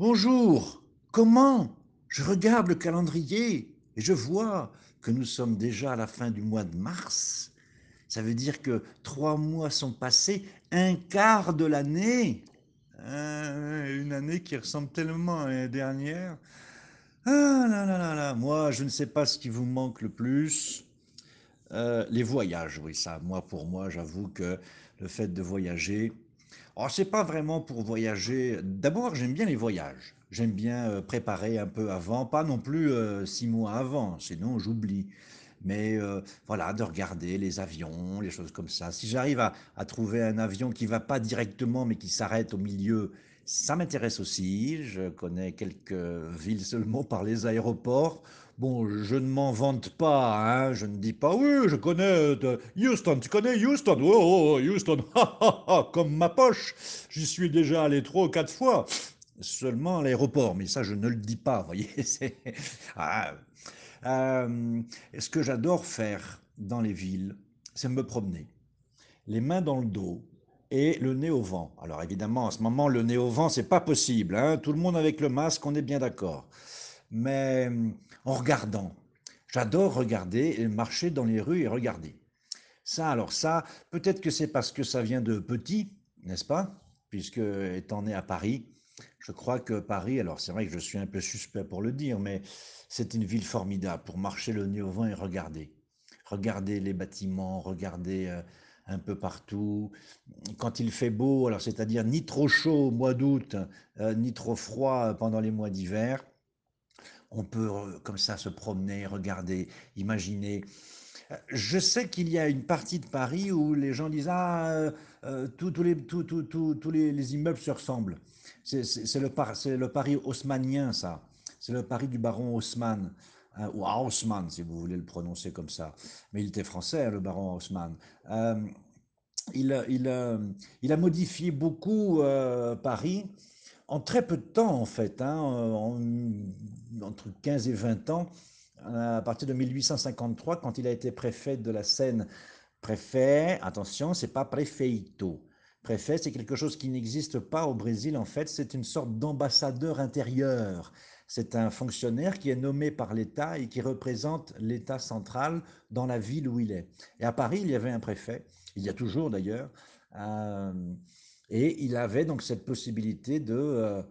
Bonjour, comment? Je regarde le calendrier et je vois que nous sommes déjà à la fin du mois de mars. Ça veut dire que trois mois sont passés, un quart de l'année. Ah, une année qui ressemble tellement à l'année dernière. Ah là là là là, moi je ne sais pas ce qui vous manque le plus. Euh, les voyages, oui, ça, moi pour moi, j'avoue que le fait de voyager, oh, c'est pas vraiment pour voyager. D'abord, j'aime bien les voyages. J'aime bien euh, préparer un peu avant, pas non plus euh, six mois avant, sinon j'oublie. Mais euh, voilà, de regarder les avions, les choses comme ça. Si j'arrive à, à trouver un avion qui va pas directement, mais qui s'arrête au milieu, ça m'intéresse aussi. Je connais quelques villes seulement par les aéroports. Bon, je ne m'en vante pas, hein. Je ne dis pas, oui, je connais Houston. Tu connais Houston? Oh, oh, oh, Houston, comme ma poche. J'y suis déjà allé trois ou quatre fois. Seulement à l'aéroport, mais ça, je ne le dis pas, vous voyez. c'est- Ah, euh, ce que j'adore faire dans les villes, c'est me promener, les mains dans le dos et le nez au vent. Alors évidemment, en ce moment, le nez au vent, c'est pas possible, hein. Tout le monde avec le masque, on est bien d'accord. Mais en regardant, j'adore regarder et marcher dans les rues et regarder. Ça, alors ça, peut-être que c'est parce que ça vient de petit, n'est-ce pas? Puisque étant né à Paris, je crois que Paris, alors c'est vrai que je suis un peu suspect pour le dire, mais c'est une ville formidable pour marcher le nez au vent et regarder. Regarder les bâtiments, regarder euh, un peu partout. Quand il fait beau, alors c'est-à-dire ni trop chaud au mois d'août, euh, ni trop froid pendant les mois d'hiver, on peut euh, comme ça se promener, regarder, imaginer. Euh, Je sais qu'il y a une partie de Paris où les gens disent Ah, euh, euh, tous les, les, les immeubles se ressemblent. C'est le, le Paris haussmannien, ça. C'est le Paris du baron Haussmann, hein, ou Haussmann, si vous voulez le prononcer comme ça. Mais il était français, hein, le baron Haussmann. Euh, il, a- il, a- il a modifié beaucoup euh, Paris en très peu de temps, en fait, hein, en- entre 15 et 20 ans, à partir de 1853, quand il a été préfet de la Seine. Préfet, attention, c'est pas prefeito. Préfet, c'est quelque chose qui n'existe pas au Brésil, en fait, c'est une sorte d'ambassadeur intérieur. C'est un fonctionnaire qui est nommé par l'État et qui représente l'État central dans la ville où il est. Et à Paris, il y avait un préfet, il y a toujours d'ailleurs, euh, et il avait donc cette possibilité de euh,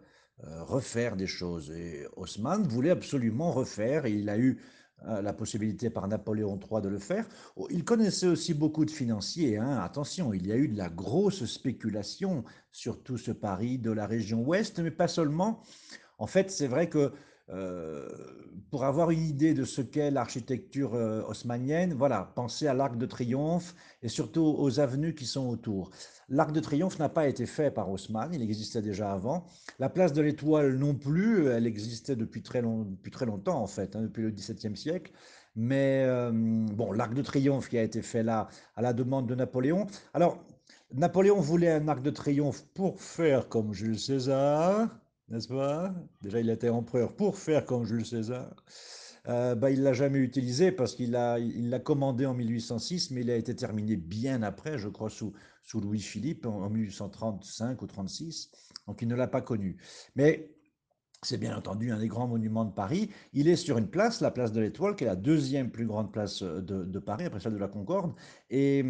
euh, refaire des choses. Et Haussmann voulait absolument refaire, et il a eu la possibilité par Napoléon III de le faire. Oh, Il connaissait aussi beaucoup de financiers. hein. Attention, il y a eu de la grosse spéculation sur tout ce Paris de la région ouest, mais pas seulement. En fait, c'est vrai que euh, pour avoir une idée de ce qu'est l'architecture euh, haussmannienne, voilà, pensez à l'Arc de Triomphe et surtout aux avenues qui sont autour. L'Arc de Triomphe n'a pas été fait par Haussmann, il existait déjà avant. La place de l'Étoile non plus, elle existait depuis très, depuis très longtemps en fait, hein, depuis le XVIIe siècle. Mais euh, bon, l'Arc de Triomphe qui a été fait là à la demande de Napoléon. Alors, Napoléon voulait un arc de triomphe pour faire comme Jules César, n'est-ce pas? Déjà, il était empereur pour faire comme Jules César. Euh, bah, il ne l'a jamais utilisé parce qu'il a, il l'a commandé en 1806, mais il a été terminé bien après, je crois, sous, sous Louis-Philippe en, en 1835 ou 36. Donc, il ne l'a pas connu. Mais c'est bien entendu un des grands monuments de Paris. Il est sur une place, la place de l'Étoile, qui est la deuxième plus grande place de, de Paris, après celle de la Concorde. Et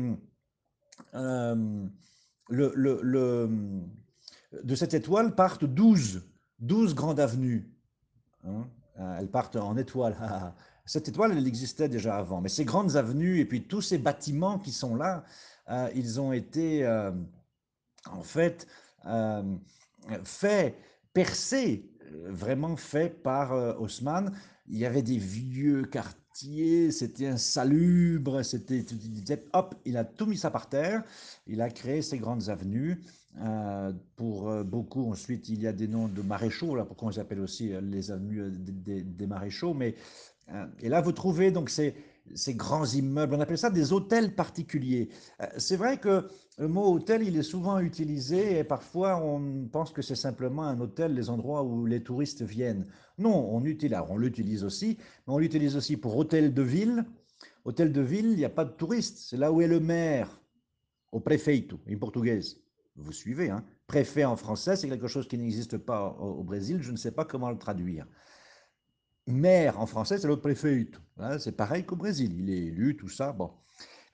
euh, le, le- le- de cette étoile partent douze, 12 grandes avenues. hein. Euh, Elles partent en étoile. Cette étoile, elle existait déjà avant. Mais ces grandes avenues et puis tous ces bâtiments qui sont là, euh, ils ont été euh, en fait faits, percés, vraiment faits par euh, Haussmann. Il y avait des vieux quartiers, c'était insalubre, c'était, hop, il a tout mis ça par terre, il a créé ces grandes avenues. Euh, pour euh, beaucoup, ensuite, il y a des noms de maréchaux, là, pourquoi on s'appelle aussi euh, les avenues des, des- maréchaux, mais et là, vous trouvez donc ces, ces grands immeubles, on appelle ça des hôtels particuliers. Euh, C'est vrai que le mot hôtel, il est souvent utilisé et parfois on pense que c'est simplement un hôtel, les endroits où les touristes viennent. Non, on utilise, on l'utilise aussi, mais on l'utilise aussi pour hôtel de ville. Hôtel de ville, il n'y a pas de touristes, c'est là où est le maire, au prefeito, en portugais. Vous suivez, hein Préfet en français, c'est quelque chose qui n'existe pas au Brésil. Je ne sais pas comment le traduire. Maire en français, c'est le préfet. Hein, c'est pareil qu'au Brésil. Il est élu, tout ça. Bon.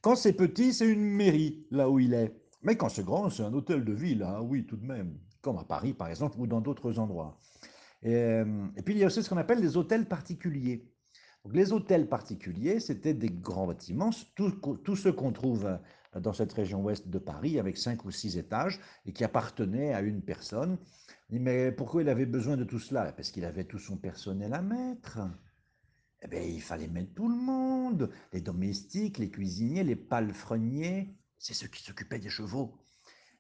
Quand c'est petit, c'est une mairie, là où il est. Mais quand c'est grand, c'est un hôtel de ville. Ah oui, tout de même. Comme à Paris, par exemple, ou dans d'autres endroits. Et, euh, puis, il y a aussi ce qu'on appelle des hôtels particuliers. Les hôtels particuliers, c'était des grands bâtiments, tous ceux qu'on trouve dans cette région ouest de Paris, avec cinq ou six étages, et qui appartenaient à une personne. Mais pourquoi il avait besoin de tout cela? Parce qu'il avait tout son personnel à mettre. Eh bien, il fallait mettre tout le monde, les domestiques, les cuisiniers, les palefreniers, c'est ceux qui s'occupaient des chevaux,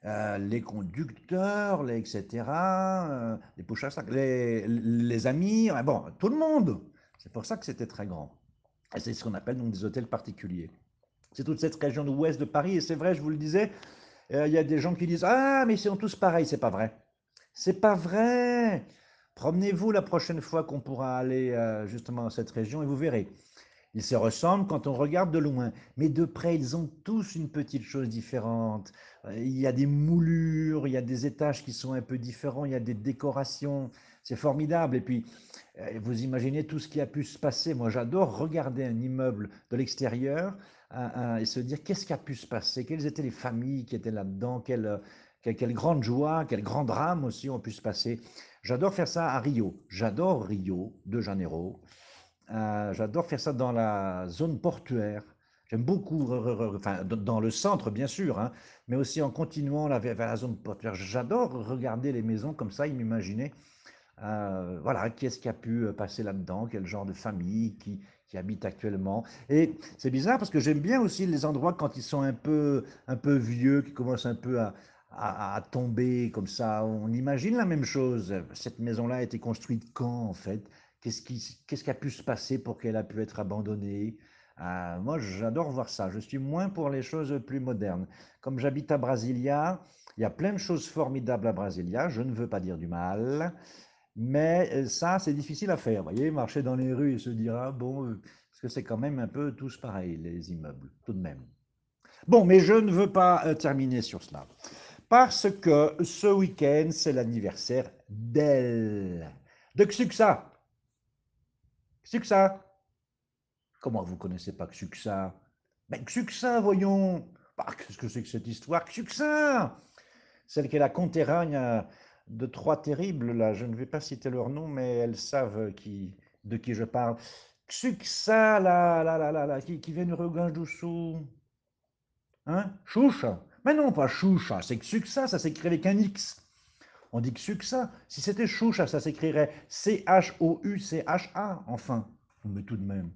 euh, les conducteurs, les etc., euh, les poches les, les amis, bon, tout le monde. C'est pour ça que c'était très grand. C'est ce qu'on appelle donc des hôtels particuliers. C'est toute cette région de l'ouest de Paris, et c'est vrai, je vous le disais, euh, il y a des gens qui disent Ah, mais ils sont tous pareils, c'est pas vrai. C'est pas vrai. Promenez-vous la prochaine fois qu'on pourra aller euh, justement dans cette région et vous verrez. Ils se ressemblent quand on regarde de loin, mais de près, ils ont tous une petite chose différente. Euh, il y a des moulures, il y a des étages qui sont un peu différents, il y a des décorations. C'est formidable. Et puis, vous imaginez tout ce qui a pu se passer. Moi, j'adore regarder un immeuble de l'extérieur et se dire qu'est-ce qui a pu se passer, quelles étaient les familles qui étaient là-dedans, quelle, quelle, grande joie, quel grand drame aussi ont pu se passer. J'adore faire ça à Rio. J'adore Rio de Janeiro. Euh, j'adore faire ça dans la zone portuaire. J'aime beaucoup, enfin, dans le centre bien sûr, hein, mais aussi en continuant vers la zone portuaire. J'adore regarder les maisons comme ça et m'imaginer, euh, voilà, qui est-ce qui a pu passer là-dedans, quel genre de famille qui, qui habite actuellement. Et c'est bizarre parce que j'aime bien aussi les endroits quand ils sont un peu, un peu vieux, qui commencent un peu à, à, tomber comme ça. On imagine la même chose. Cette maison-là a été construite quand, en fait? Qu'est-ce qui, qu'est-ce qui a pu se passer pour qu'elle a pu être abandonnée? Euh, Moi, j'adore voir ça. Je suis moins pour les choses plus modernes. Comme j'habite à Brasilia, il y a plein de choses formidables à Brasilia. Je ne veux pas dire du mal. Mais euh, ça, c'est difficile à faire. Vous voyez, marcher dans les rues et se dire, ah bon, euh, parce que c'est quand même un peu tous pareils, les immeubles, tout de même. Bon, mais je ne veux pas terminer sur cela parce que ce week-end, c'est l'anniversaire d'elle, de Xuxa. Xuxa. Comment vous connaissez pas Xuxa? Ben Xuxa, voyons. Bah, Qu'est-ce que c'est que cette histoire? Xuxa Celle qui est la conterragne de trois terribles, là, je ne vais pas citer leur nom, mais elles savent qui, de qui je parle. Xuxa, là, là, là, là, là qui, qui vient du Rio du Hein? Chouche mais non, pas choucha, c'est Xuxa, ça s'écrit avec un X. On dit Xuxa. Si c'était choucha, ça s'écrirait C-H-O-U-C-H-A, enfin. Mais tout de même.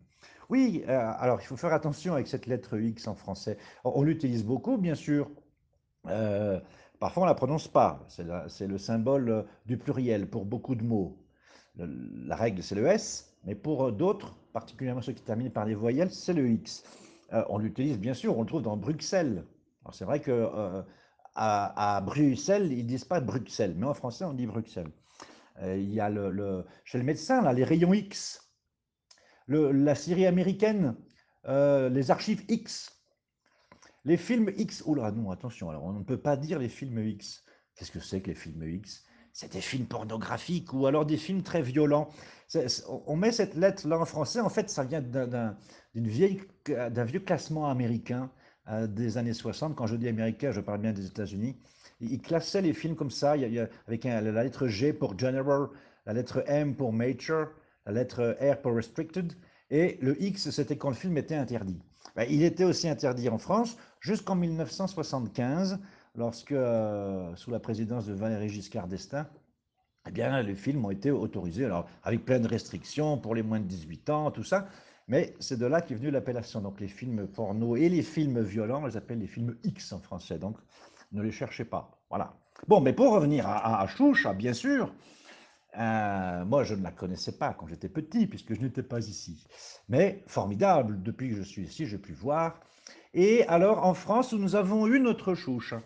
Oui, euh, alors il faut faire attention avec cette lettre X en français. On, l'utilise beaucoup, bien sûr. Euh, parfois, on ne la prononce pas. C'est le symbole euh, du pluriel pour beaucoup de mots. la règle, c'est le S, mais pour d'autres, particulièrement ceux qui terminent par des voyelles, c'est le X. on l'utilise, bien sûr, on le trouve dans Bruxelles. C'est vrai que euh, à, Bruxelles, ils disent pas Bruxelles, mais en français on dit Bruxelles. Euh, il y a le, chez le médecin là, les rayons X, la série américaine, euh, les archives X, les films X. Oh là non, attention, alors on ne peut pas dire les films X. Qu'est-ce que c'est que les films X? C'est des films pornographiques ou alors des films très violents. on met cette lettre là en français, en fait, ça vient d'un vieux classement américain des années 60. Quand je dis américain, je parle bien des États-Unis. Il classait les films comme ça, avec la lettre G pour General, la lettre M pour Major, la lettre R pour Restricted, et le X, c'était quand le film était interdit. Ben, il était aussi interdit en France jusqu'en 1975, lorsque, euh, sous la présidence de Valéry Giscard d'Estaing, eh bien, les films ont été autorisés, alors avec plein de restrictions pour les moins de 18 ans, tout ça. Mais c'est de là qu'est venue l'appellation. Donc les films porno et les films violents, on les appelle les films X en français. Donc ne les cherchez pas. Voilà. Bon, mais pour revenir à, à, Choucha, bien sûr, euh, moi je ne la connaissais pas quand j'étais petit, puisque je n'étais pas ici. Mais formidable, depuis que je suis ici, j'ai pu voir. Et alors en France, nous avons eu notre Choucha.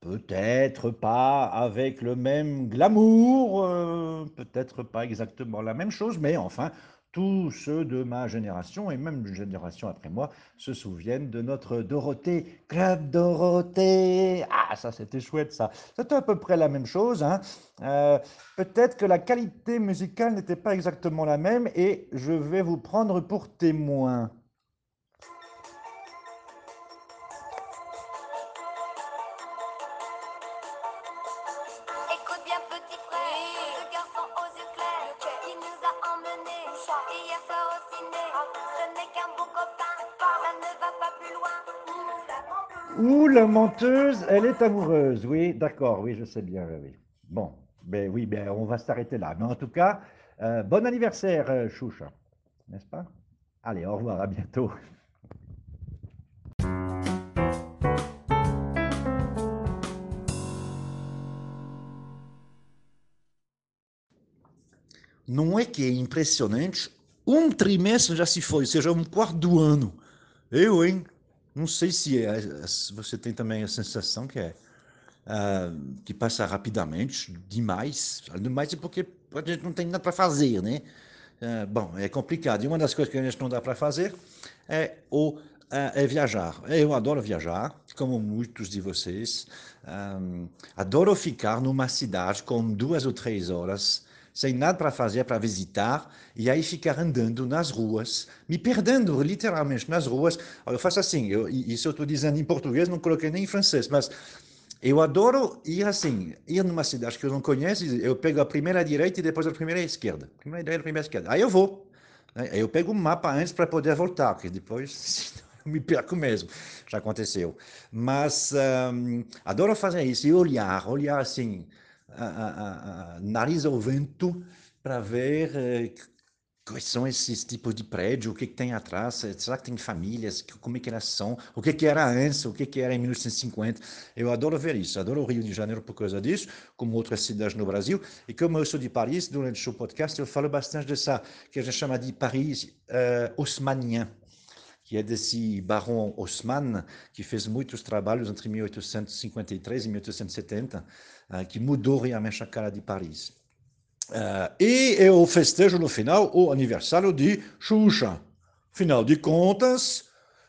Peut-être pas avec le même glamour, euh, peut-être pas exactement la même chose, mais enfin, tous ceux de ma génération et même une génération après moi se souviennent de notre Dorothée, Club Dorothée. Ah, ça c'était chouette ça. C'était à peu près la même chose. Hein. Euh, peut-être que la qualité musicale n'était pas exactement la même et je vais vous prendre pour témoin. Ou la menteuse, elle est amoureuse. Oui, d'accord, oui, je sais bien. Oui. Bon, ben oui, ben on va s'arrêter là. Mais en tout cas, euh, bon anniversaire, euh, Choucha. N'est-ce pas? Allez, au revoir, à bientôt. Não é que é impressionante? Um trimestre já se foi, ou seja, um quarto do ano. Eu, hein? Não sei se, é, se você tem também a sensação que é uh, que passa rapidamente, demais. Demais é porque a gente não tem nada para fazer, né? Uh, bom, é complicado. E uma das coisas que a gente não dá para fazer é o uh, é viajar. Eu adoro viajar, como muitos de vocês. Um, adoro ficar numa cidade com duas ou três horas sem nada para fazer, para visitar, e aí ficar andando nas ruas, me perdendo literalmente nas ruas. Eu faço assim, eu, isso eu estou dizendo em português, não coloquei nem em francês, mas eu adoro ir assim, ir numa cidade que eu não conheço, eu pego a primeira direita e depois a primeira esquerda. Primeira direita, primeira esquerda. Aí eu vou. Né? Eu pego um mapa antes para poder voltar, porque depois eu me perco mesmo. Já aconteceu. Mas um, adoro fazer isso e olhar, olhar assim a, a, a nariz ao vento para ver eh, quais são esses tipos de prédio, o que, que tem atrás, será que tem famílias, como é que elas são, o que, que era antes, o que, que era em 1950. Eu adoro ver isso, adoro o Rio de Janeiro por causa disso, como outras cidades no Brasil. E como eu sou de Paris, durante o podcast eu falo bastante dessa, que a gente chama de Paris uh, haussmanien que é desse Baron Haussmann, que fez muitos trabalhos entre 1853 e 1870, uh, que mudou realmente a cara de Paris. E eu festejo no final o aniversário de Xuxa. Final de contas,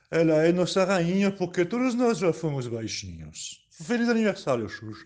ela é nossa rainha porque todos nós já fomos baixinhos. Feliz aniversário, Xuxa.